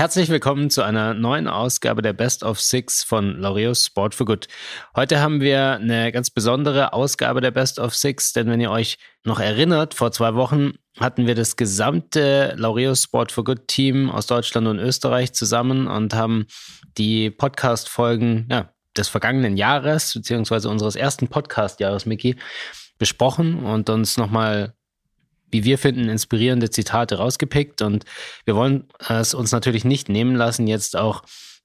Herzlich willkommen zu einer neuen Ausgabe der Best of Six von Laureus Sport for Good. Heute haben wir eine ganz besondere Ausgabe der Best of Six, denn wenn ihr euch noch erinnert, vor zwei Wochen hatten wir das gesamte Laureus Sport for Good Team aus Deutschland und Österreich zusammen und haben die Podcast-Folgen ja, des vergangenen Jahres, beziehungsweise unseres ersten Podcast-Jahres, Mickey, besprochen und uns nochmal wie wir finden, inspirierende Zitate rausgepickt. Und wir wollen es uns natürlich nicht nehmen lassen, jetzt auch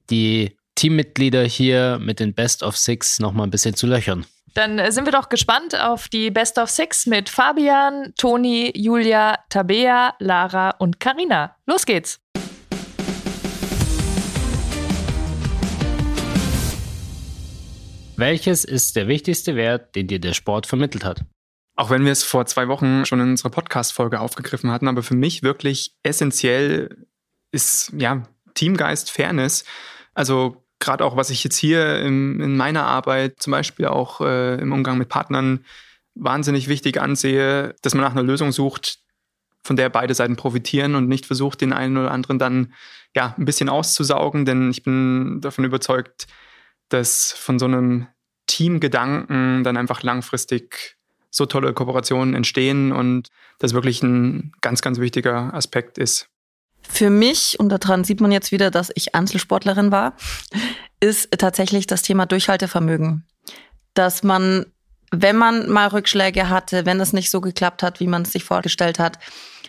die Teammitglieder hier mit den Best of Six nochmal ein bisschen zu löchern. Dann äh, sind wir doch gespannt auf die Best of Six mit Fabian, Toni, Julia, Tabea, Lara und Karina. Los geht's! Welches ist der wichtigste Wert, den dir der Sport vermittelt hat? Auch wenn wir es vor zwei Wochen schon in unserer Podcast-Folge aufgegriffen hatten, aber für mich wirklich essentiell ist ja Teamgeist, Fairness. Also gerade auch, was ich jetzt hier in, in meiner Arbeit, zum Beispiel auch äh, im Umgang mit Partnern, wahnsinnig wichtig ansehe, dass man nach einer Lösung sucht, von der beide Seiten profitieren und nicht versucht, den einen oder anderen dann ja ein bisschen auszusaugen. Denn ich bin davon überzeugt, dass von so einem Teamgedanken dann einfach langfristig so tolle Kooperationen entstehen und das wirklich ein ganz, ganz wichtiger Aspekt ist. Für mich, und daran sieht man jetzt wieder, dass ich Einzelsportlerin war, ist tatsächlich das Thema Durchhaltevermögen. Dass man, wenn man mal Rückschläge hatte, wenn es nicht so geklappt hat, wie man es sich vorgestellt hat,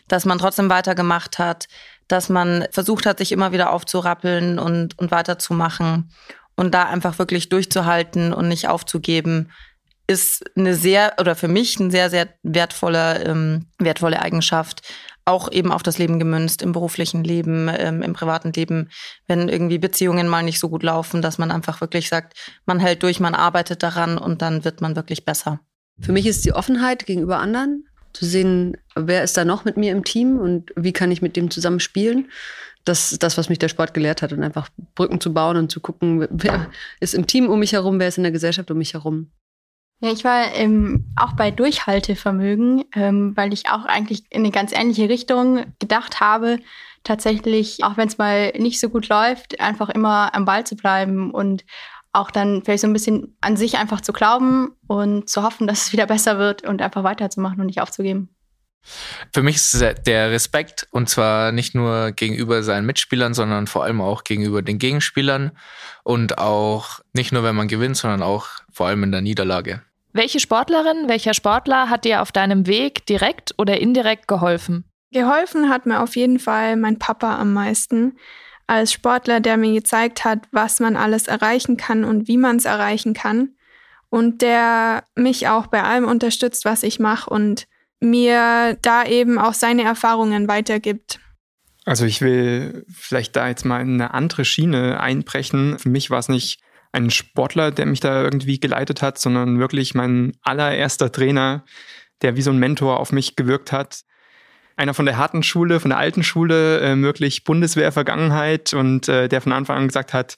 dass man trotzdem weitergemacht hat, dass man versucht hat, sich immer wieder aufzurappeln und, und weiterzumachen und da einfach wirklich durchzuhalten und nicht aufzugeben, ist eine sehr, oder für mich eine sehr, sehr wertvolle, ähm, wertvolle Eigenschaft. Auch eben auf das Leben gemünzt, im beruflichen Leben, ähm, im privaten Leben, wenn irgendwie Beziehungen mal nicht so gut laufen, dass man einfach wirklich sagt, man hält durch, man arbeitet daran und dann wird man wirklich besser. Für mich ist die Offenheit gegenüber anderen, zu sehen, wer ist da noch mit mir im Team und wie kann ich mit dem zusammen spielen. Das ist das, was mich der Sport gelehrt hat und einfach Brücken zu bauen und zu gucken, wer ist im Team um mich herum, wer ist in der Gesellschaft um mich herum. Ja, ich war ähm, auch bei Durchhaltevermögen, ähm, weil ich auch eigentlich in eine ganz ähnliche Richtung gedacht habe. Tatsächlich, auch wenn es mal nicht so gut läuft, einfach immer am Ball zu bleiben und auch dann vielleicht so ein bisschen an sich einfach zu glauben und zu hoffen, dass es wieder besser wird und einfach weiterzumachen und nicht aufzugeben. Für mich ist der Respekt und zwar nicht nur gegenüber seinen Mitspielern, sondern vor allem auch gegenüber den Gegenspielern und auch nicht nur, wenn man gewinnt, sondern auch vor allem in der Niederlage. Welche Sportlerin, welcher Sportler hat dir auf deinem Weg direkt oder indirekt geholfen? Geholfen hat mir auf jeden Fall mein Papa am meisten. Als Sportler, der mir gezeigt hat, was man alles erreichen kann und wie man es erreichen kann. Und der mich auch bei allem unterstützt, was ich mache und mir da eben auch seine Erfahrungen weitergibt. Also ich will vielleicht da jetzt mal in eine andere Schiene einbrechen. Für mich war es nicht ein Sportler, der mich da irgendwie geleitet hat, sondern wirklich mein allererster Trainer, der wie so ein Mentor auf mich gewirkt hat. Einer von der harten Schule, von der alten Schule, äh, wirklich Bundeswehr-Vergangenheit und äh, der von Anfang an gesagt hat,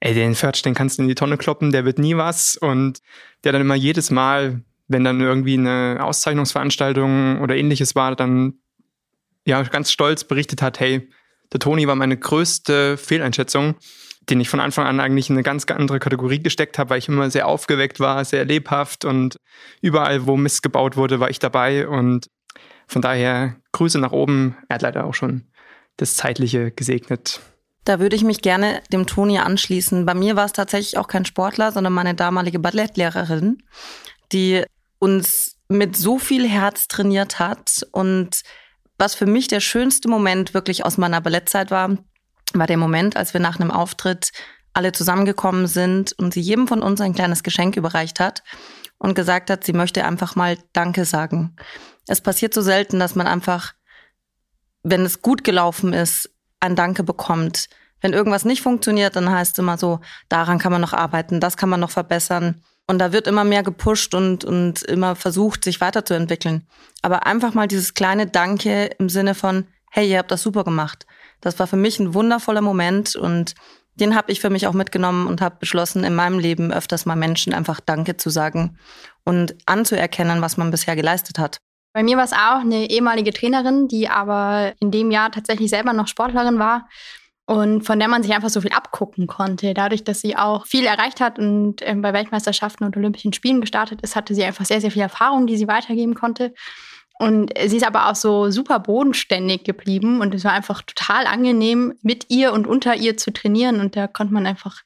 ey, den Fertsch, den kannst du in die Tonne kloppen, der wird nie was. Und der dann immer jedes Mal wenn dann irgendwie eine Auszeichnungsveranstaltung oder ähnliches war, dann ja ganz stolz berichtet hat, hey, der Toni war meine größte Fehleinschätzung, den ich von Anfang an eigentlich in eine ganz andere Kategorie gesteckt habe, weil ich immer sehr aufgeweckt war, sehr lebhaft und überall, wo Mist gebaut wurde, war ich dabei und von daher Grüße nach oben. Er hat leider auch schon das Zeitliche gesegnet. Da würde ich mich gerne dem Toni anschließen. Bei mir war es tatsächlich auch kein Sportler, sondern meine damalige Ballettlehrerin, die uns mit so viel Herz trainiert hat. Und was für mich der schönste Moment wirklich aus meiner Ballettzeit war, war der Moment, als wir nach einem Auftritt alle zusammengekommen sind und sie jedem von uns ein kleines Geschenk überreicht hat und gesagt hat, sie möchte einfach mal Danke sagen. Es passiert so selten, dass man einfach, wenn es gut gelaufen ist, ein Danke bekommt. Wenn irgendwas nicht funktioniert, dann heißt es immer so, daran kann man noch arbeiten, das kann man noch verbessern. Und da wird immer mehr gepusht und, und immer versucht, sich weiterzuentwickeln. Aber einfach mal dieses kleine Danke im Sinne von, hey, ihr habt das super gemacht. Das war für mich ein wundervoller Moment und den habe ich für mich auch mitgenommen und habe beschlossen, in meinem Leben öfters mal Menschen einfach Danke zu sagen und anzuerkennen, was man bisher geleistet hat. Bei mir war es auch eine ehemalige Trainerin, die aber in dem Jahr tatsächlich selber noch Sportlerin war und von der man sich einfach so viel abgucken konnte. Dadurch, dass sie auch viel erreicht hat und ähm, bei Weltmeisterschaften und Olympischen Spielen gestartet ist, hatte sie einfach sehr, sehr viel Erfahrung, die sie weitergeben konnte. Und sie ist aber auch so super bodenständig geblieben und es war einfach total angenehm, mit ihr und unter ihr zu trainieren. Und da konnte man einfach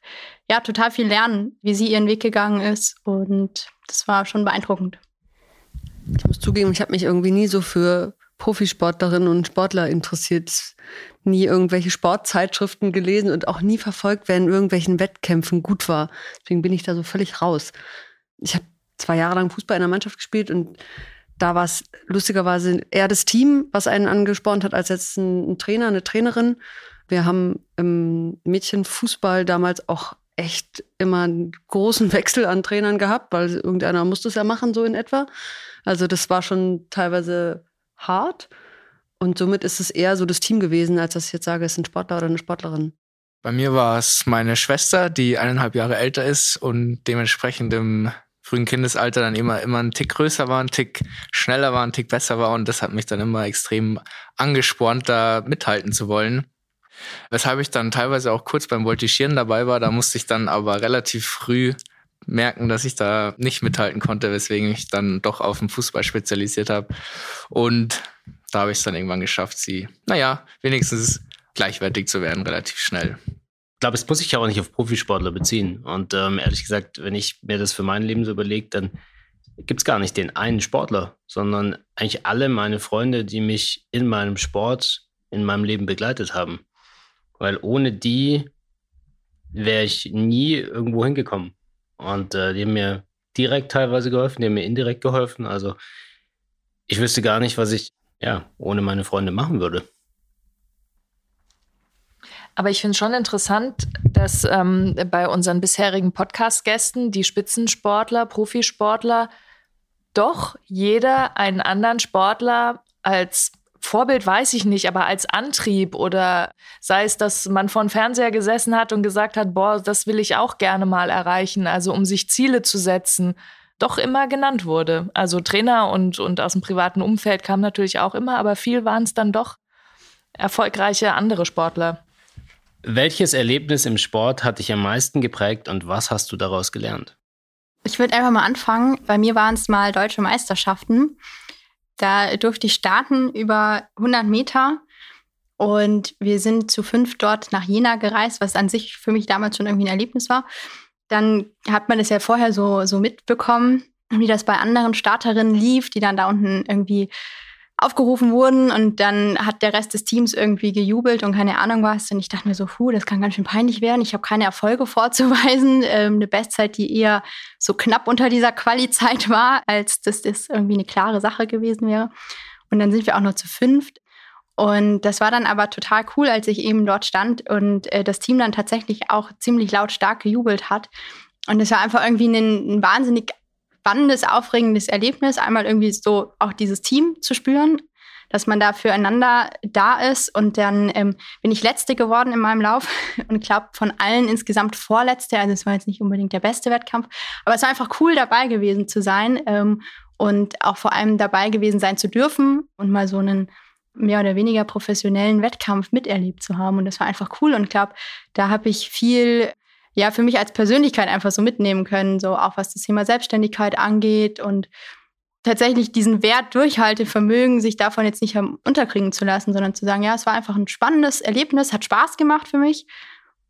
ja total viel lernen, wie sie ihren Weg gegangen ist. Und das war schon beeindruckend. Ich muss zugeben, ich habe mich irgendwie nie so für Profisportlerinnen und Sportler interessiert. Nie irgendwelche Sportzeitschriften gelesen und auch nie verfolgt, wer in irgendwelchen Wettkämpfen gut war. Deswegen bin ich da so völlig raus. Ich habe zwei Jahre lang Fußball in der Mannschaft gespielt und da war es lustigerweise eher das Team, was einen angespornt hat, als jetzt ein, ein Trainer, eine Trainerin. Wir haben im Mädchenfußball damals auch echt immer einen großen Wechsel an Trainern gehabt, weil irgendeiner musste es ja machen, so in etwa. Also das war schon teilweise hart. Und somit ist es eher so das Team gewesen, als dass ich jetzt sage, es ist ein Sportler oder eine Sportlerin. Bei mir war es meine Schwester, die eineinhalb Jahre älter ist und dementsprechend im frühen Kindesalter dann immer, immer ein Tick größer war, ein Tick schneller war, ein Tick besser war. Und das hat mich dann immer extrem angespornt, da mithalten zu wollen. Weshalb ich dann teilweise auch kurz beim Voltigieren dabei war. Da musste ich dann aber relativ früh merken, dass ich da nicht mithalten konnte, weswegen ich dann doch auf den Fußball spezialisiert habe. Und da habe ich es dann irgendwann geschafft, sie, naja, wenigstens gleichwertig zu werden, relativ schnell. Ich glaube, es muss sich ja auch nicht auf Profisportler beziehen. Und ähm, ehrlich gesagt, wenn ich mir das für mein Leben so überlege, dann gibt es gar nicht den einen Sportler, sondern eigentlich alle meine Freunde, die mich in meinem Sport, in meinem Leben begleitet haben. Weil ohne die wäre ich nie irgendwo hingekommen. Und äh, die haben mir direkt teilweise geholfen, die haben mir indirekt geholfen. Also ich wüsste gar nicht, was ich ja ohne meine Freunde machen würde. Aber ich finde es schon interessant, dass ähm, bei unseren bisherigen Podcast-Gästen die Spitzensportler, Profisportler, doch jeder einen anderen Sportler als Vorbild weiß ich nicht, aber als Antrieb oder sei es, dass man vor dem Fernseher gesessen hat und gesagt hat, boah, das will ich auch gerne mal erreichen, also um sich Ziele zu setzen, doch immer genannt wurde. Also Trainer und, und aus dem privaten Umfeld kam natürlich auch immer, aber viel waren es dann doch erfolgreiche andere Sportler. Welches Erlebnis im Sport hat dich am meisten geprägt und was hast du daraus gelernt? Ich würde einfach mal anfangen. Bei mir waren es mal deutsche Meisterschaften. Da durfte ich starten über 100 Meter und wir sind zu fünf dort nach Jena gereist, was an sich für mich damals schon irgendwie ein Erlebnis war. Dann hat man es ja vorher so, so mitbekommen, wie das bei anderen Starterinnen lief, die dann da unten irgendwie aufgerufen wurden und dann hat der Rest des Teams irgendwie gejubelt und keine Ahnung was. Und ich dachte mir so, puh, das kann ganz schön peinlich werden. Ich habe keine Erfolge vorzuweisen. Ähm, eine Bestzeit, die eher so knapp unter dieser Quali-Zeit war, als dass das irgendwie eine klare Sache gewesen wäre. Und dann sind wir auch noch zu fünft. Und das war dann aber total cool, als ich eben dort stand und äh, das Team dann tatsächlich auch ziemlich lautstark gejubelt hat. Und es war einfach irgendwie ein, ein wahnsinnig spannendes, aufregendes Erlebnis, einmal irgendwie so auch dieses Team zu spüren, dass man da füreinander da ist. Und dann ähm, bin ich Letzte geworden in meinem Lauf und glaube von allen insgesamt Vorletzte. Also es war jetzt nicht unbedingt der beste Wettkampf, aber es war einfach cool dabei gewesen zu sein ähm, und auch vor allem dabei gewesen sein zu dürfen und mal so einen mehr oder weniger professionellen Wettkampf miterlebt zu haben. Und das war einfach cool. Und glaube, da habe ich viel ja für mich als Persönlichkeit einfach so mitnehmen können, so auch was das Thema Selbstständigkeit angeht und tatsächlich diesen Wert Durchhaltevermögen, sich davon jetzt nicht unterkriegen zu lassen, sondern zu sagen, ja, es war einfach ein spannendes Erlebnis, hat Spaß gemacht für mich.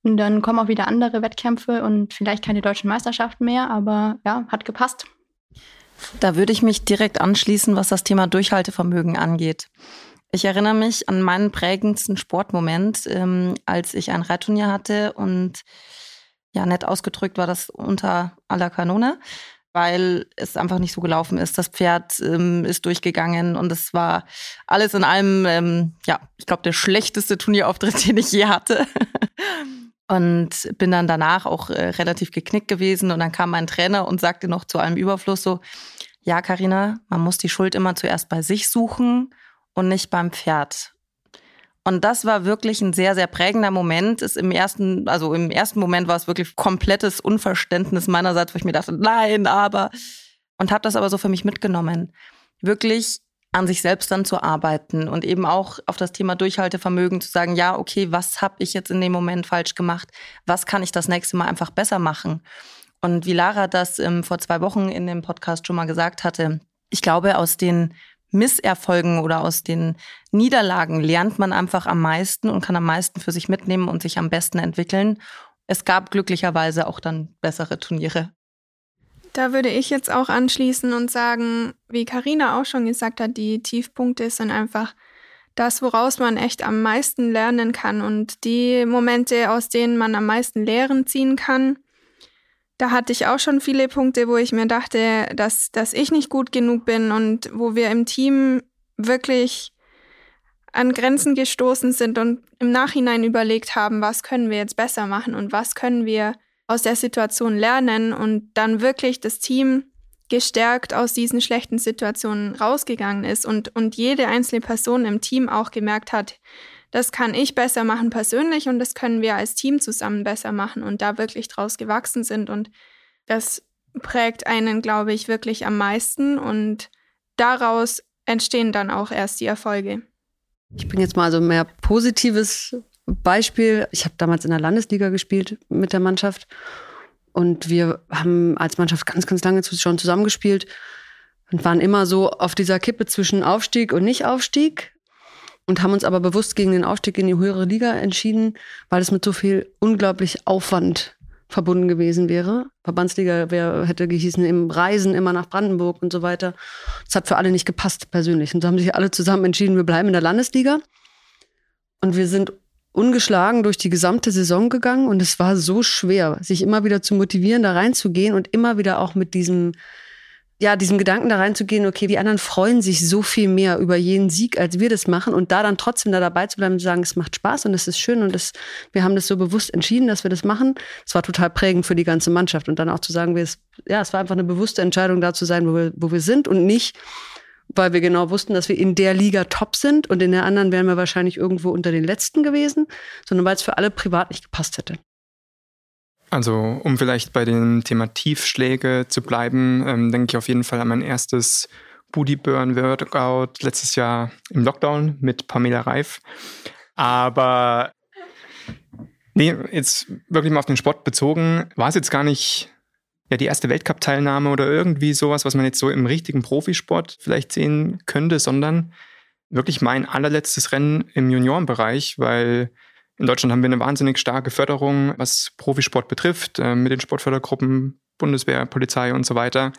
Und dann kommen auch wieder andere Wettkämpfe und vielleicht keine deutschen Meisterschaften mehr, aber ja, hat gepasst. Da würde ich mich direkt anschließen, was das Thema Durchhaltevermögen angeht. Ich erinnere mich an meinen prägendsten Sportmoment, ähm, als ich ein Reitturnier hatte und ja, nett ausgedrückt war das unter aller Kanone, weil es einfach nicht so gelaufen ist. Das Pferd ähm, ist durchgegangen und es war alles in allem, ähm, ja, ich glaube, der schlechteste Turnierauftritt, den ich je hatte. und bin dann danach auch äh, relativ geknickt gewesen und dann kam mein Trainer und sagte noch zu allem Überfluss so, ja, Karina, man muss die Schuld immer zuerst bei sich suchen und nicht beim Pferd. Und das war wirklich ein sehr, sehr prägender Moment. Ist im ersten, also im ersten Moment war es wirklich komplettes Unverständnis meinerseits, wo ich mir dachte, nein, aber und habe das aber so für mich mitgenommen. Wirklich an sich selbst dann zu arbeiten und eben auch auf das Thema Durchhaltevermögen zu sagen, ja, okay, was habe ich jetzt in dem Moment falsch gemacht? Was kann ich das nächste Mal einfach besser machen? Und wie Lara das ähm, vor zwei Wochen in dem Podcast schon mal gesagt hatte, ich glaube, aus den Misserfolgen oder aus den Niederlagen lernt man einfach am meisten und kann am meisten für sich mitnehmen und sich am besten entwickeln. Es gab glücklicherweise auch dann bessere Turniere. Da würde ich jetzt auch anschließen und sagen, wie Karina auch schon gesagt hat, die Tiefpunkte sind einfach das, woraus man echt am meisten lernen kann und die Momente, aus denen man am meisten Lehren ziehen kann. Da hatte ich auch schon viele Punkte, wo ich mir dachte, dass, dass ich nicht gut genug bin und wo wir im Team wirklich an Grenzen gestoßen sind und im Nachhinein überlegt haben, was können wir jetzt besser machen und was können wir aus der Situation lernen und dann wirklich das Team gestärkt aus diesen schlechten Situationen rausgegangen ist und, und jede einzelne Person im Team auch gemerkt hat, das kann ich besser machen persönlich und das können wir als Team zusammen besser machen und da wirklich draus gewachsen sind. Und das prägt einen, glaube ich, wirklich am meisten und daraus entstehen dann auch erst die Erfolge. Ich bringe jetzt mal so mehr Positives Beispiel, ich habe damals in der Landesliga gespielt mit der Mannschaft und wir haben als Mannschaft ganz, ganz lange schon zusammengespielt und waren immer so auf dieser Kippe zwischen Aufstieg und Nicht-Aufstieg und haben uns aber bewusst gegen den Aufstieg in die höhere Liga entschieden, weil es mit so viel unglaublich Aufwand verbunden gewesen wäre. Verbandsliga wär, hätte gehießen im Reisen immer nach Brandenburg und so weiter. Das hat für alle nicht gepasst persönlich. Und so haben sich alle zusammen entschieden, wir bleiben in der Landesliga. Und wir sind ungeschlagen durch die gesamte Saison gegangen und es war so schwer, sich immer wieder zu motivieren, da reinzugehen und immer wieder auch mit diesem, ja, diesem Gedanken da reinzugehen, okay, die anderen freuen sich so viel mehr über jeden Sieg, als wir das machen und da dann trotzdem da dabei zu bleiben und zu sagen, es macht Spaß und es ist schön und das, wir haben das so bewusst entschieden, dass wir das machen. Es war total prägend für die ganze Mannschaft und dann auch zu sagen, wir es, ja, es war einfach eine bewusste Entscheidung, da zu sein, wo wir, wo wir sind und nicht, weil wir genau wussten, dass wir in der Liga top sind und in der anderen wären wir wahrscheinlich irgendwo unter den Letzten gewesen, sondern weil es für alle privat nicht gepasst hätte. Also, um vielleicht bei dem Thema Tiefschläge zu bleiben, ähm, denke ich auf jeden Fall an mein erstes Booty Burn Workout letztes Jahr im Lockdown mit Pamela Reif. Aber nee, jetzt wirklich mal auf den Sport bezogen, war es jetzt gar nicht ja, die erste Weltcup-Teilnahme oder irgendwie sowas, was man jetzt so im richtigen Profisport vielleicht sehen könnte, sondern wirklich mein allerletztes Rennen im Juniorenbereich, weil in Deutschland haben wir eine wahnsinnig starke Förderung, was Profisport betrifft, äh, mit den Sportfördergruppen, Bundeswehr, Polizei und so weiter.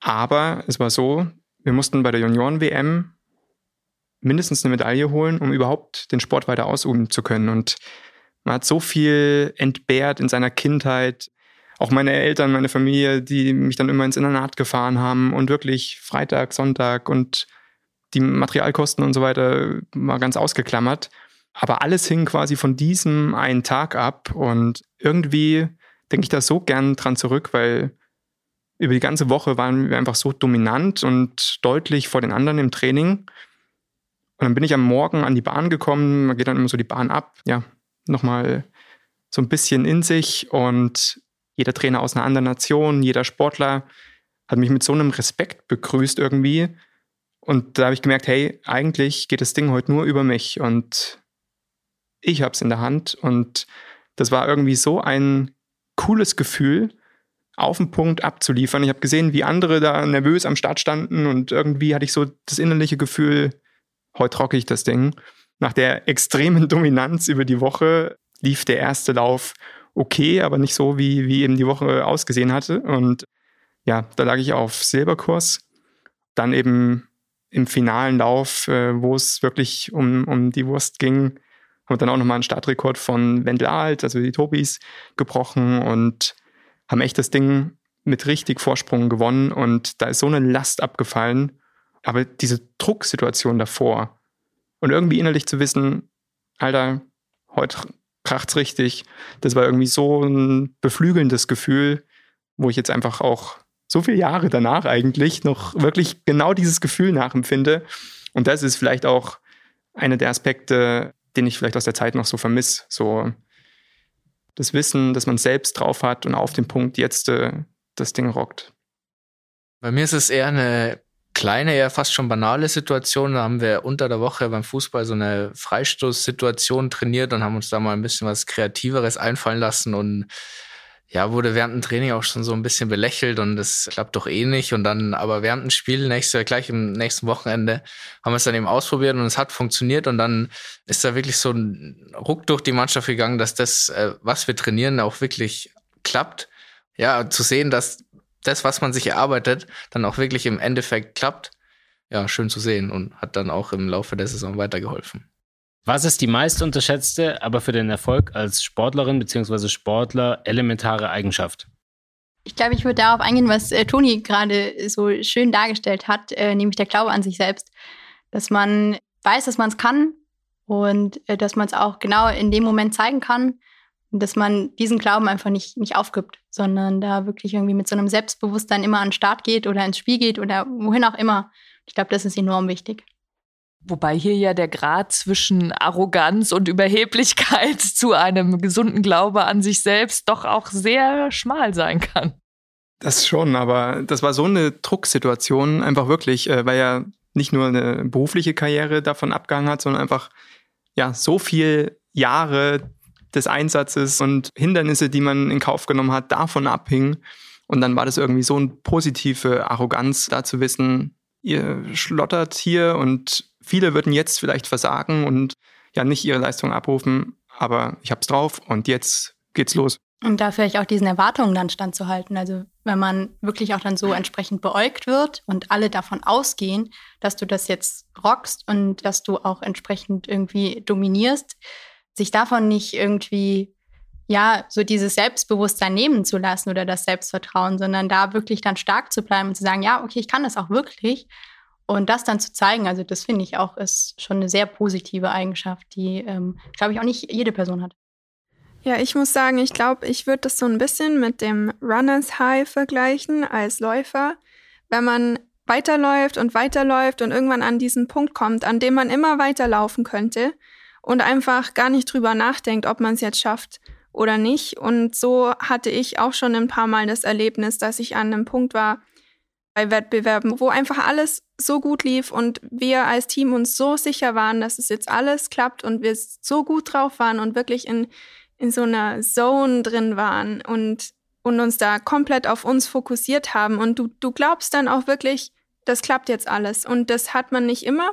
Aber es war so, wir mussten bei der Junioren-WM mindestens eine Medaille holen, um überhaupt den Sport weiter ausüben zu können. Und man hat so viel entbehrt in seiner Kindheit, auch meine Eltern, meine Familie, die mich dann immer ins Internat gefahren haben und wirklich Freitag, Sonntag und die Materialkosten und so weiter mal ganz ausgeklammert. Aber alles hing quasi von diesem einen Tag ab und irgendwie denke ich da so gern dran zurück, weil über die ganze Woche waren wir einfach so dominant und deutlich vor den anderen im Training. Und dann bin ich am Morgen an die Bahn gekommen, man geht dann immer so die Bahn ab, ja, nochmal so ein bisschen in sich und jeder Trainer aus einer anderen Nation, jeder Sportler hat mich mit so einem Respekt begrüßt irgendwie. Und da habe ich gemerkt, hey, eigentlich geht das Ding heute nur über mich und ich habe es in der Hand. Und das war irgendwie so ein cooles Gefühl, auf den Punkt abzuliefern. Ich habe gesehen, wie andere da nervös am Start standen und irgendwie hatte ich so das innerliche Gefühl, heute rocke ich das Ding. Nach der extremen Dominanz über die Woche lief der erste Lauf okay, aber nicht so, wie, wie eben die Woche ausgesehen hatte. Und ja, da lag ich auf Silberkurs. Dann eben im finalen Lauf, äh, wo es wirklich um, um die Wurst ging, haben dann auch nochmal einen Startrekord von Wendel Alt, also die Tobis, gebrochen und haben echt das Ding mit richtig Vorsprung gewonnen. Und da ist so eine Last abgefallen. Aber diese Drucksituation davor und irgendwie innerlich zu wissen, Alter, heute kracht's richtig. Das war irgendwie so ein beflügelndes Gefühl, wo ich jetzt einfach auch so viele Jahre danach eigentlich noch wirklich genau dieses Gefühl nachempfinde. Und das ist vielleicht auch einer der Aspekte, den ich vielleicht aus der Zeit noch so vermisse. So das Wissen, dass man selbst drauf hat und auf dem Punkt jetzt äh, das Ding rockt. Bei mir ist es eher eine kleine, ja fast schon banale Situationen. Da haben wir unter der Woche beim Fußball so eine Freistoßsituation trainiert und haben uns da mal ein bisschen was Kreativeres einfallen lassen und ja, wurde während dem Training auch schon so ein bisschen belächelt und das klappt doch eh nicht. Und dann aber während dem Spiel, nächste, gleich im nächsten Wochenende, haben wir es dann eben ausprobiert und es hat funktioniert. Und dann ist da wirklich so ein Ruck durch die Mannschaft gegangen, dass das, äh, was wir trainieren, auch wirklich klappt. Ja, zu sehen, dass das, was man sich erarbeitet, dann auch wirklich im Endeffekt klappt. Ja, schön zu sehen und hat dann auch im Laufe der Saison weitergeholfen. Was ist die meist unterschätzte, aber für den Erfolg als Sportlerin bzw. Sportler elementare Eigenschaft? Ich glaube, ich würde darauf eingehen, was äh, Toni gerade so schön dargestellt hat, äh, nämlich der Glaube an sich selbst. Dass man weiß, dass man es kann und äh, dass man es auch genau in dem Moment zeigen kann und dass man diesen Glauben einfach nicht, nicht aufgibt, sondern da wirklich irgendwie mit so einem Selbstbewusstsein immer an den Start geht oder ins Spiel geht oder wohin auch immer. Ich glaube, das ist enorm wichtig. Wobei hier ja der Grad zwischen Arroganz und Überheblichkeit zu einem gesunden Glaube an sich selbst doch auch sehr schmal sein kann. Das schon, aber das war so eine Drucksituation, einfach wirklich, äh, weil ja nicht nur eine berufliche Karriere davon abgehangen hat, sondern einfach ja so viel Jahre des Einsatzes und Hindernisse, die man in Kauf genommen hat, davon abhingen. Und dann war das irgendwie so eine positive Arroganz, da zu wissen, ihr schlottert hier und viele würden jetzt vielleicht versagen und ja nicht ihre Leistung abrufen, aber ich hab's drauf und jetzt geht's los. Und da vielleicht auch diesen Erwartungen dann standzuhalten. Also wenn man wirklich auch dann so entsprechend beäugt wird und alle davon ausgehen, dass du das jetzt rockst und dass du auch entsprechend irgendwie dominierst, sich davon nicht irgendwie ja, so dieses Selbstbewusstsein nehmen zu lassen oder das Selbstvertrauen, sondern da wirklich dann stark zu bleiben und zu sagen, ja, okay, ich kann das auch wirklich. Und das dann zu zeigen, also das finde ich auch, ist schon eine sehr positive Eigenschaft, die, ähm, glaube ich, auch nicht jede Person hat. Ja, ich muss sagen, ich glaube, ich würde das so ein bisschen mit dem Runners High vergleichen als Läufer. Wenn man weiterläuft und weiterläuft und irgendwann an diesen Punkt kommt, an dem man immer weiterlaufen könnte und einfach gar nicht drüber nachdenkt, ob man es jetzt schafft oder nicht. Und so hatte ich auch schon ein paar Mal das Erlebnis, dass ich an einem Punkt war bei Wettbewerben, wo einfach alles so gut lief und wir als Team uns so sicher waren, dass es jetzt alles klappt und wir so gut drauf waren und wirklich in, in so einer Zone drin waren und, und uns da komplett auf uns fokussiert haben. Und du, du glaubst dann auch wirklich, das klappt jetzt alles. Und das hat man nicht immer.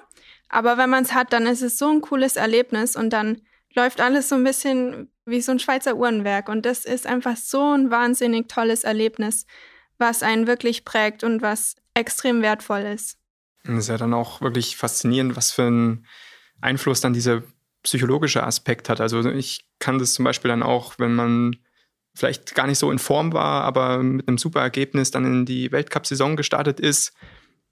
Aber wenn man es hat, dann ist es so ein cooles Erlebnis und dann läuft alles so ein bisschen wie so ein Schweizer Uhrenwerk. Und das ist einfach so ein wahnsinnig tolles Erlebnis, was einen wirklich prägt und was extrem wertvoll ist. Das ist ja dann auch wirklich faszinierend, was für einen Einfluss dann dieser psychologische Aspekt hat. Also ich kann das zum Beispiel dann auch, wenn man vielleicht gar nicht so in Form war, aber mit einem super Ergebnis dann in die Weltcup-Saison gestartet ist,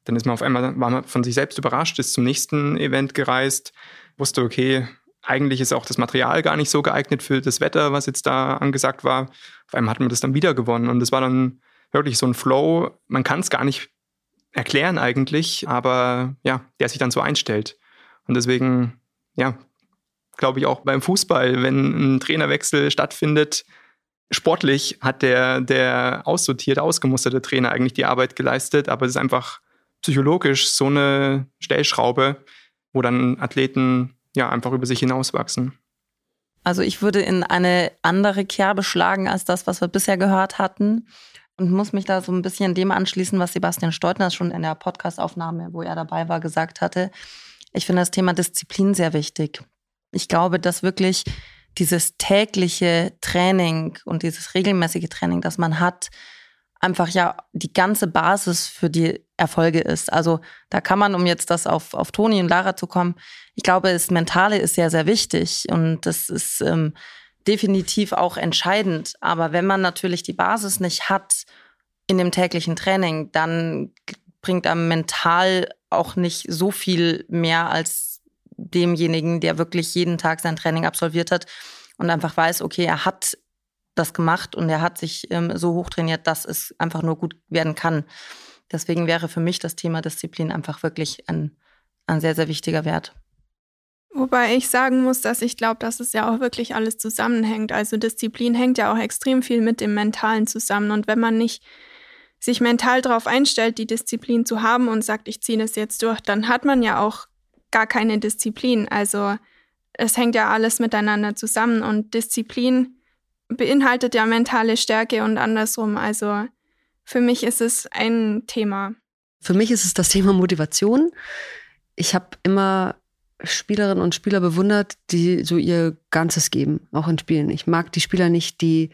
dann ist man auf einmal, war man von sich selbst überrascht, ist zum nächsten Event gereist, wusste, okay, eigentlich ist auch das Material gar nicht so geeignet für das Wetter, was jetzt da angesagt war. Auf einmal hat man das dann wieder gewonnen. Und das war dann wirklich so ein Flow. Man kann es gar nicht erklären eigentlich, aber ja, der sich dann so einstellt. Und deswegen, ja, glaube ich auch beim Fußball, wenn ein Trainerwechsel stattfindet, sportlich hat der, der aussortierte, ausgemusterte Trainer eigentlich die Arbeit geleistet, aber es ist einfach psychologisch so eine Stellschraube, wo dann Athleten ja einfach über sich hinauswachsen. Also ich würde in eine andere Kerbe schlagen als das, was wir bisher gehört hatten und muss mich da so ein bisschen dem anschließen, was Sebastian Steutner schon in der Podcastaufnahme, wo er dabei war, gesagt hatte. Ich finde das Thema Disziplin sehr wichtig. Ich glaube, dass wirklich dieses tägliche Training und dieses regelmäßige Training, das man hat, einfach ja die ganze Basis für die Erfolge ist. Also da kann man, um jetzt das auf, auf Toni und Lara zu kommen, ich glaube, das Mentale ist sehr, sehr wichtig und das ist ähm, definitiv auch entscheidend. Aber wenn man natürlich die Basis nicht hat in dem täglichen Training, dann bringt einem mental auch nicht so viel mehr als demjenigen, der wirklich jeden Tag sein Training absolviert hat und einfach weiß, okay, er hat das gemacht und er hat sich ähm, so hoch trainiert, dass es einfach nur gut werden kann. Deswegen wäre für mich das Thema Disziplin einfach wirklich ein, ein sehr, sehr wichtiger Wert. Wobei ich sagen muss, dass ich glaube, dass es ja auch wirklich alles zusammenhängt. Also Disziplin hängt ja auch extrem viel mit dem Mentalen zusammen. Und wenn man nicht sich mental darauf einstellt, die Disziplin zu haben und sagt, ich ziehe das jetzt durch, dann hat man ja auch gar keine Disziplin. Also es hängt ja alles miteinander zusammen und Disziplin beinhaltet ja mentale Stärke und andersrum. Also für mich ist es ein Thema. Für mich ist es das Thema Motivation. Ich habe immer Spielerinnen und Spieler bewundert, die so ihr Ganzes geben, auch in Spielen. Ich mag die Spieler nicht, die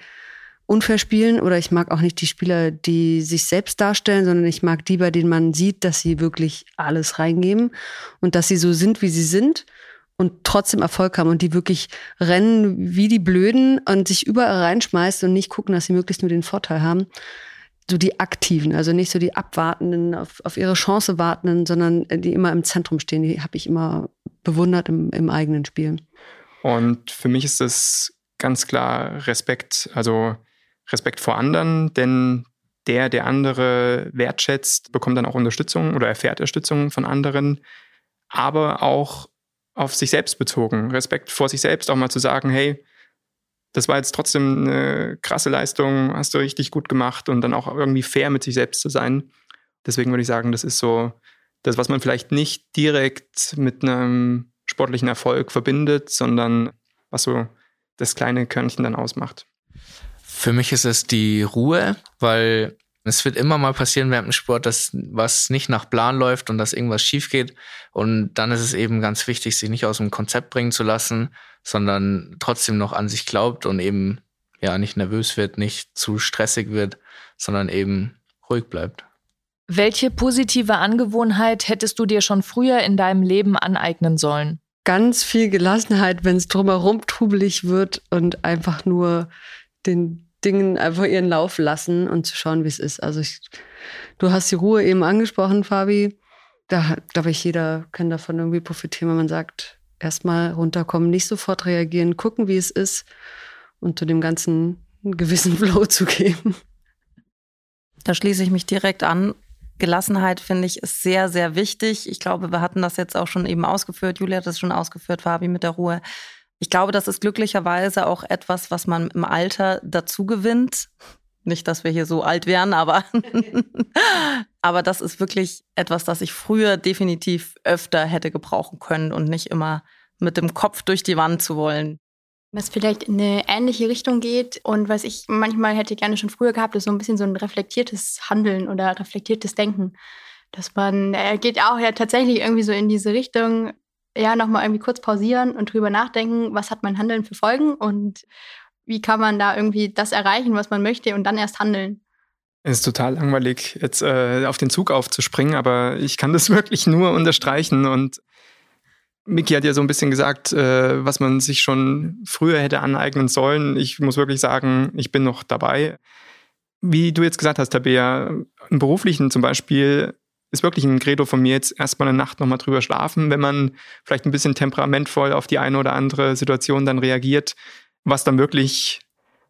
unfair spielen oder ich mag auch nicht die Spieler, die sich selbst darstellen, sondern ich mag die, bei denen man sieht, dass sie wirklich alles reingeben und dass sie so sind, wie sie sind und trotzdem Erfolg haben und die wirklich rennen wie die Blöden und sich überall reinschmeißen und nicht gucken, dass sie möglichst nur den Vorteil haben. So die Aktiven, also nicht so die Abwartenden, auf, auf ihre Chance wartenden, sondern die immer im Zentrum stehen, die habe ich immer bewundert im, im eigenen Spiel. Und für mich ist das ganz klar Respekt, also Respekt vor anderen, denn der, der andere wertschätzt, bekommt dann auch Unterstützung oder erfährt Unterstützung von anderen, aber auch auf sich selbst bezogen. Respekt vor sich selbst, auch mal zu sagen, hey, das war jetzt trotzdem eine krasse Leistung, hast du richtig gut gemacht und dann auch irgendwie fair mit sich selbst zu sein. Deswegen würde ich sagen, das ist so das, was man vielleicht nicht direkt mit einem sportlichen Erfolg verbindet, sondern was so das kleine Körnchen dann ausmacht. Für mich ist es die Ruhe, weil es wird immer mal passieren während dem Sport, dass was nicht nach Plan läuft und dass irgendwas schief geht. Und dann ist es eben ganz wichtig, sich nicht aus dem Konzept bringen zu lassen, sondern trotzdem noch an sich glaubt und eben ja nicht nervös wird, nicht zu stressig wird, sondern eben ruhig bleibt. Welche positive Angewohnheit hättest du dir schon früher in deinem Leben aneignen sollen? Ganz viel Gelassenheit, wenn es drumherum trubelig wird und einfach nur den Dingen einfach ihren Lauf lassen und zu schauen, wie es ist. Also ich, du hast die Ruhe eben angesprochen, Fabi. Da glaube ich, jeder kann davon irgendwie profitieren, wenn man sagt, erstmal runterkommen, nicht sofort reagieren, gucken, wie es ist und zu dem ganzen gewissen Flow zu gehen. Da schließe ich mich direkt an. Gelassenheit finde ich ist sehr, sehr wichtig. Ich glaube, wir hatten das jetzt auch schon eben ausgeführt. Julia hat das schon ausgeführt, Fabi mit der Ruhe. Ich glaube, das ist glücklicherweise auch etwas, was man im Alter dazu gewinnt. Nicht, dass wir hier so alt wären, aber, aber das ist wirklich etwas, das ich früher definitiv öfter hätte gebrauchen können und nicht immer mit dem Kopf durch die Wand zu wollen. Was vielleicht in eine ähnliche Richtung geht und was ich manchmal hätte gerne schon früher gehabt, ist so ein bisschen so ein reflektiertes Handeln oder reflektiertes Denken. Dass man, er geht auch ja tatsächlich irgendwie so in diese Richtung, ja, nochmal irgendwie kurz pausieren und drüber nachdenken, was hat mein Handeln für Folgen und wie kann man da irgendwie das erreichen, was man möchte und dann erst handeln. Es ist total langweilig, jetzt äh, auf den Zug aufzuspringen, aber ich kann das wirklich nur unterstreichen. Und Miki hat ja so ein bisschen gesagt, äh, was man sich schon früher hätte aneignen sollen. Ich muss wirklich sagen, ich bin noch dabei. Wie du jetzt gesagt hast, Tabea, im Beruflichen zum Beispiel ist wirklich ein Credo von mir jetzt erstmal eine Nacht nochmal drüber schlafen, wenn man vielleicht ein bisschen temperamentvoll auf die eine oder andere Situation dann reagiert, was dann wirklich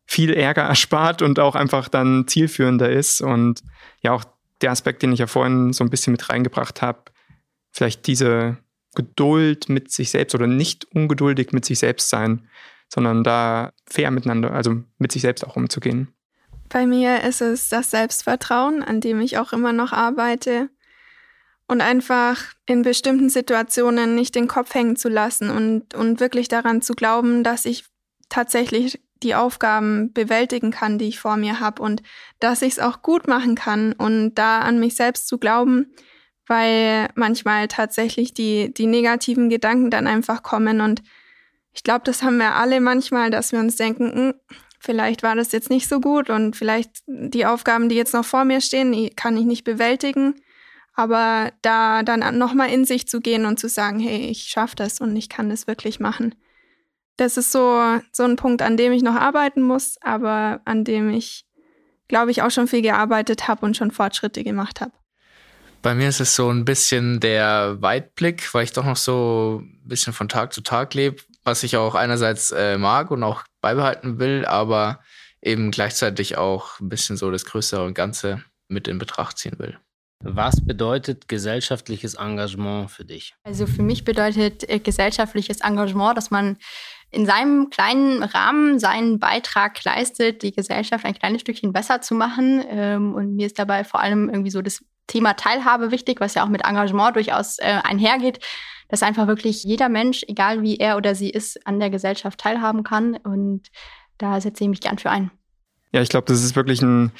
viel Ärger erspart und auch einfach dann zielführender ist. Und ja, auch der Aspekt, den ich ja vorhin so ein bisschen mit reingebracht habe, vielleicht diese Geduld mit sich selbst oder nicht ungeduldig mit sich selbst sein, sondern da fair miteinander, also mit sich selbst auch umzugehen. Bei mir ist es das Selbstvertrauen, an dem ich auch immer noch arbeite und einfach in bestimmten Situationen nicht den Kopf hängen zu lassen und, und wirklich daran zu glauben, dass ich tatsächlich die Aufgaben bewältigen kann, die ich vor mir habe und dass ich es auch gut machen kann und da an mich selbst zu glauben, weil manchmal tatsächlich die, die negativen Gedanken dann einfach kommen und ich glaube, das haben wir alle manchmal, dass wir uns denken, hm, vielleicht war das jetzt nicht so gut und vielleicht die Aufgaben, die jetzt noch vor mir stehen, kann ich nicht bewältigen. Aber da dann nochmal in sich zu gehen und zu sagen, hey, ich schaffe das und ich kann das wirklich machen. Das ist so, so ein Punkt, an dem ich noch arbeiten muss, aber an dem ich, glaube ich, auch schon viel gearbeitet habe und schon Fortschritte gemacht habe. Bei mir ist es so ein bisschen der Weitblick, weil ich doch noch so ein bisschen von Tag zu Tag lebe, was ich auch einerseits äh, mag und auch beibehalten will, aber eben gleichzeitig auch ein bisschen so das Größere und Ganze mit in Betracht ziehen will. Was bedeutet gesellschaftliches Engagement für dich? Also für mich bedeutet äh, gesellschaftliches Engagement, dass man in seinem kleinen Rahmen seinen Beitrag leistet, die Gesellschaft ein kleines Stückchen besser zu machen. Ähm, und mir ist dabei vor allem irgendwie so das Thema Teilhabe wichtig, was ja auch mit Engagement durchaus äh, einhergeht, dass einfach wirklich jeder Mensch, egal wie er oder sie ist, an der Gesellschaft teilhaben kann. Und da setze ich mich gern für ein. Ja, ich glaube, das ist wirklich ein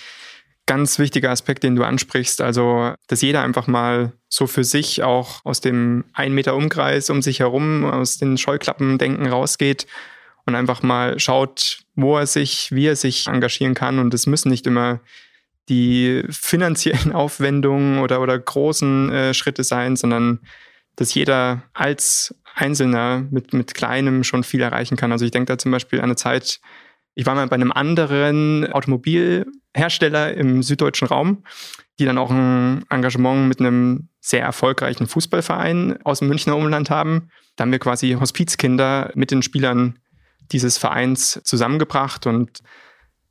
ganz wichtiger Aspekt, den du ansprichst. Also, dass jeder einfach mal so für sich auch aus dem ein Meter Umkreis um sich herum, aus den Scheuklappendenken rausgeht und einfach mal schaut, wo er sich, wie er sich engagieren kann. Und es müssen nicht immer die finanziellen Aufwendungen oder, oder großen äh, Schritte sein, sondern dass jeder als Einzelner mit, mit Kleinem schon viel erreichen kann. Also ich denke da zum Beispiel an eine Zeit, ich war mal bei einem anderen Automobilhersteller im süddeutschen Raum, die dann auch ein Engagement mit einem sehr erfolgreichen Fußballverein aus dem Münchner Umland haben. Da haben wir quasi Hospizkinder mit den Spielern dieses Vereins zusammengebracht und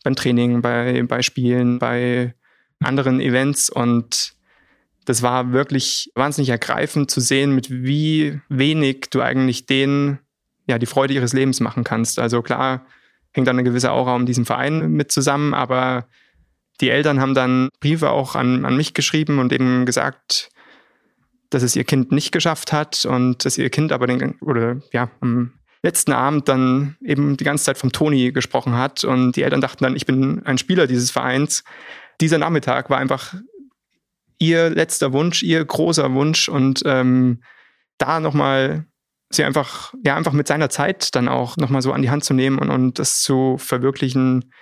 beim Training, bei, bei Spielen, bei anderen Events und das war wirklich wahnsinnig ergreifend zu sehen, mit wie wenig du eigentlich denen ja die Freude ihres Lebens machen kannst. Also klar, hängt dann eine gewisse Aura um diesen Verein mit zusammen, aber die Eltern haben dann Briefe auch an, an mich geschrieben und eben gesagt, dass es ihr Kind nicht geschafft hat und dass ihr Kind aber den, oder ja, am letzten Abend dann eben die ganze Zeit vom Toni gesprochen hat und die Eltern dachten dann, ich bin ein Spieler dieses Vereins. Dieser Nachmittag war einfach ihr letzter Wunsch, ihr großer Wunsch und ähm, da nochmal sie einfach, ja, einfach mit seiner Zeit dann auch nochmal so an die Hand zu nehmen und, und das zu verwirklichen,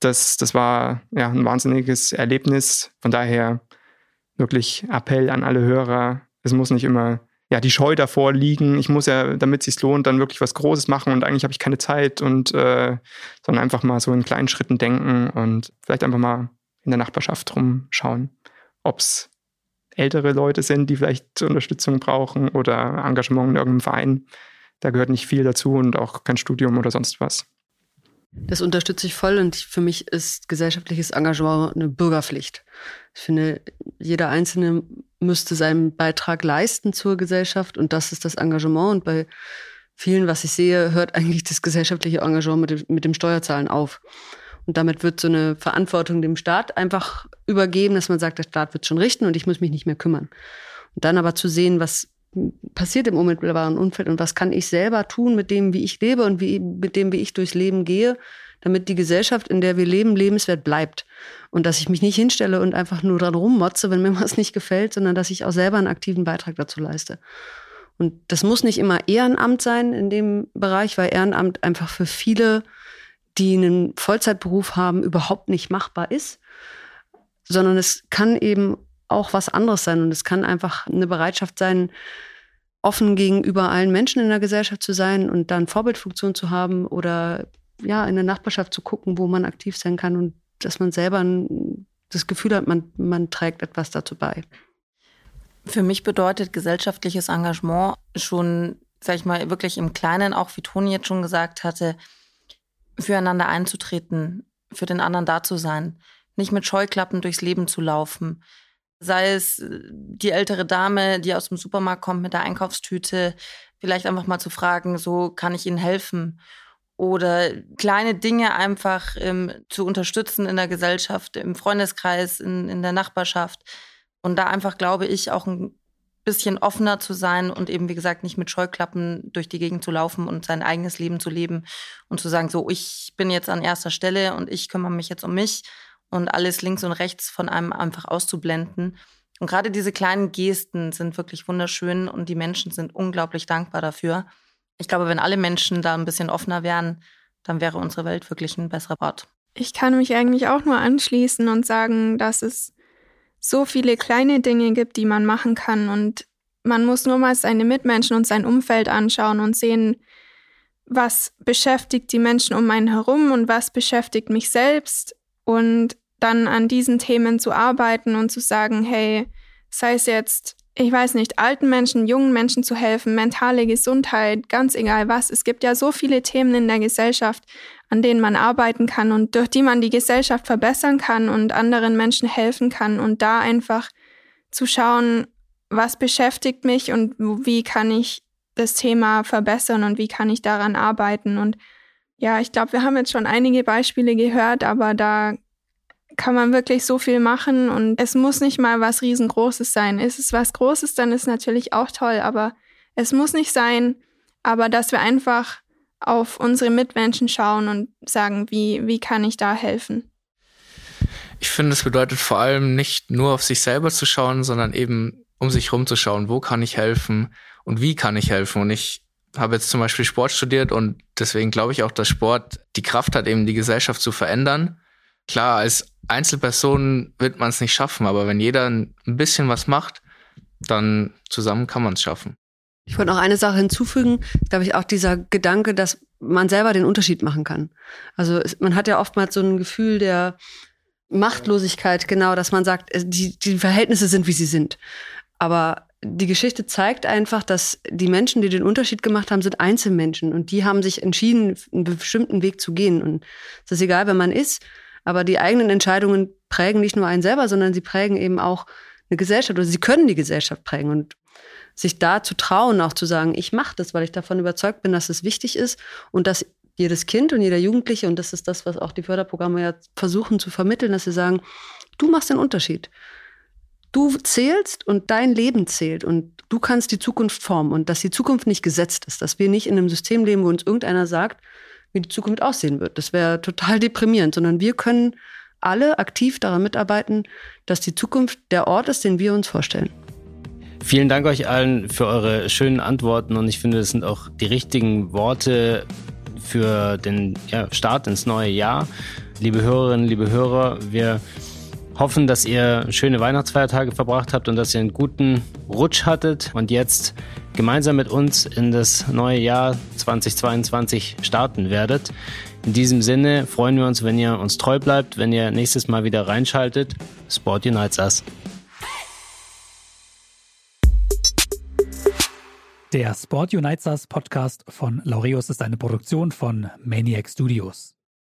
das, das war ja ein wahnsinniges Erlebnis. Von daher wirklich Appell an alle Hörer. Es muss nicht immer ja, die Scheu davor liegen. Ich muss ja, damit es sich lohnt, dann wirklich was Großes machen und eigentlich habe ich keine Zeit und äh, sondern einfach mal so in kleinen Schritten denken und vielleicht einfach mal in der Nachbarschaft rumschauen, ob es ältere Leute sind, die vielleicht Unterstützung brauchen oder Engagement in irgendeinem Verein. Da gehört nicht viel dazu und auch kein Studium oder sonst was. Das unterstütze ich voll und für mich ist gesellschaftliches Engagement eine Bürgerpflicht. Ich finde, jeder Einzelne müsste seinen Beitrag leisten zur Gesellschaft und das ist das Engagement. Und bei vielen, was ich sehe, hört eigentlich das gesellschaftliche Engagement mit dem, mit dem Steuerzahlen auf. Und damit wird so eine Verantwortung dem Staat einfach übergeben, dass man sagt, der Staat wird schon richten und ich muss mich nicht mehr kümmern. Und dann aber zu sehen, was passiert im unmittelbaren Umfeld und was kann ich selber tun mit dem, wie ich lebe und wie, mit dem, wie ich durchs Leben gehe, damit die Gesellschaft, in der wir leben, lebenswert bleibt. Und dass ich mich nicht hinstelle und einfach nur dran rummotze, wenn mir was nicht gefällt, sondern dass ich auch selber einen aktiven Beitrag dazu leiste. Und das muss nicht immer Ehrenamt sein in dem Bereich, weil Ehrenamt einfach für viele die einen Vollzeitberuf haben, überhaupt nicht machbar ist, sondern es kann eben auch was anderes sein und es kann einfach eine Bereitschaft sein, offen gegenüber allen Menschen in der Gesellschaft zu sein und dann Vorbildfunktion zu haben oder ja, in der Nachbarschaft zu gucken, wo man aktiv sein kann und dass man selber das Gefühl hat, man, man trägt etwas dazu bei. Für mich bedeutet gesellschaftliches Engagement schon, sag ich mal, wirklich im Kleinen, auch wie Toni jetzt schon gesagt hatte, füreinander einzutreten, für den anderen da zu sein, nicht mit Scheuklappen durchs Leben zu laufen. Sei es äh, die ältere Dame, die aus dem Supermarkt kommt mit der Einkaufstüte, vielleicht einfach mal zu fragen, so kann ich Ihnen helfen? Oder kleine Dinge einfach ähm, zu unterstützen in der Gesellschaft, im Freundeskreis, in, in der Nachbarschaft. Und da einfach, glaube ich, auch ein bisschen offener zu sein und eben, wie gesagt, nicht mit Scheuklappen durch die Gegend zu laufen und sein eigenes Leben zu leben und zu sagen, so, ich bin jetzt an erster Stelle und ich kümmere mich jetzt um mich und alles links und rechts von einem einfach auszublenden. Und gerade diese kleinen Gesten sind wirklich wunderschön und die Menschen sind unglaublich dankbar dafür. Ich glaube, wenn alle Menschen da ein bisschen offener wären, dann wäre unsere Welt wirklich ein besserer Ort. Ich kann mich eigentlich auch nur anschließen und sagen, dass es so viele kleine Dinge gibt, die man machen kann. Und man muss nur mal seine Mitmenschen und sein Umfeld anschauen und sehen, was beschäftigt die Menschen um einen herum und was beschäftigt mich selbst. Und dann an diesen Themen zu arbeiten und zu sagen, hey, sei es jetzt, ich weiß nicht, alten Menschen, jungen Menschen zu helfen, mentale Gesundheit, ganz egal was. Es gibt ja so viele Themen in der Gesellschaft, an denen man arbeiten kann und durch die man die Gesellschaft verbessern kann und anderen Menschen helfen kann und da einfach zu schauen, was beschäftigt mich und wie kann ich das Thema verbessern und wie kann ich daran arbeiten. Und ja, ich glaube, wir haben jetzt schon einige Beispiele gehört, aber da kann man wirklich so viel machen und es muss nicht mal was riesengroßes sein. Ist es was Großes, dann ist natürlich auch toll, aber es muss nicht sein, aber dass wir einfach auf unsere Mitmenschen schauen und sagen, wie, wie kann ich da helfen? Ich finde, es bedeutet vor allem nicht nur auf sich selber zu schauen, sondern eben um sich rumzuschauen, wo kann ich helfen und wie kann ich helfen. Und ich habe jetzt zum Beispiel Sport studiert und deswegen glaube ich auch, dass Sport die Kraft hat, eben die Gesellschaft zu verändern. Klar, als Einzelperson wird man es nicht schaffen, aber wenn jeder ein bisschen was macht, dann zusammen kann man es schaffen. Ich wollte noch eine Sache hinzufügen, glaube ich, auch dieser Gedanke, dass man selber den Unterschied machen kann. Also man hat ja oftmals so ein Gefühl der Machtlosigkeit, genau, dass man sagt, äh, die, die Verhältnisse sind, wie sie sind. Aber die Geschichte zeigt einfach, dass die Menschen, die den Unterschied gemacht haben, sind Einzelmenschen und die haben sich entschieden, einen bestimmten Weg zu gehen. Und es ist egal, wer man ist, aber die eigenen Entscheidungen prägen nicht nur einen selber, sondern sie prägen eben auch eine Gesellschaft oder sie können die Gesellschaft prägen. Und sich da zu trauen, auch zu sagen, ich mache das, weil ich davon überzeugt bin, dass es wichtig ist und dass jedes Kind und jeder Jugendliche, und das ist das, was auch die Förderprogramme ja versuchen zu vermitteln, dass sie sagen, du machst den Unterschied. Du zählst und dein Leben zählt und du kannst die Zukunft formen und dass die Zukunft nicht gesetzt ist, dass wir nicht in einem System leben, wo uns irgendeiner sagt, wie die Zukunft aussehen wird. Das wäre total deprimierend, sondern wir können alle aktiv daran mitarbeiten, dass die Zukunft der Ort ist, den wir uns vorstellen. Vielen Dank euch allen für eure schönen Antworten und ich finde, das sind auch die richtigen Worte für den ja, Start ins neue Jahr. Liebe Hörerinnen, liebe Hörer, wir hoffen, dass ihr schöne Weihnachtsfeiertage verbracht habt und dass ihr einen guten Rutsch hattet und jetzt gemeinsam mit uns in das neue Jahr 2022 starten werdet. In diesem Sinne freuen wir uns, wenn ihr uns treu bleibt, wenn ihr nächstes Mal wieder reinschaltet. Sport Unites Us. Der Sport Unites Us Podcast von Laureus ist eine Produktion von Maniac Studios.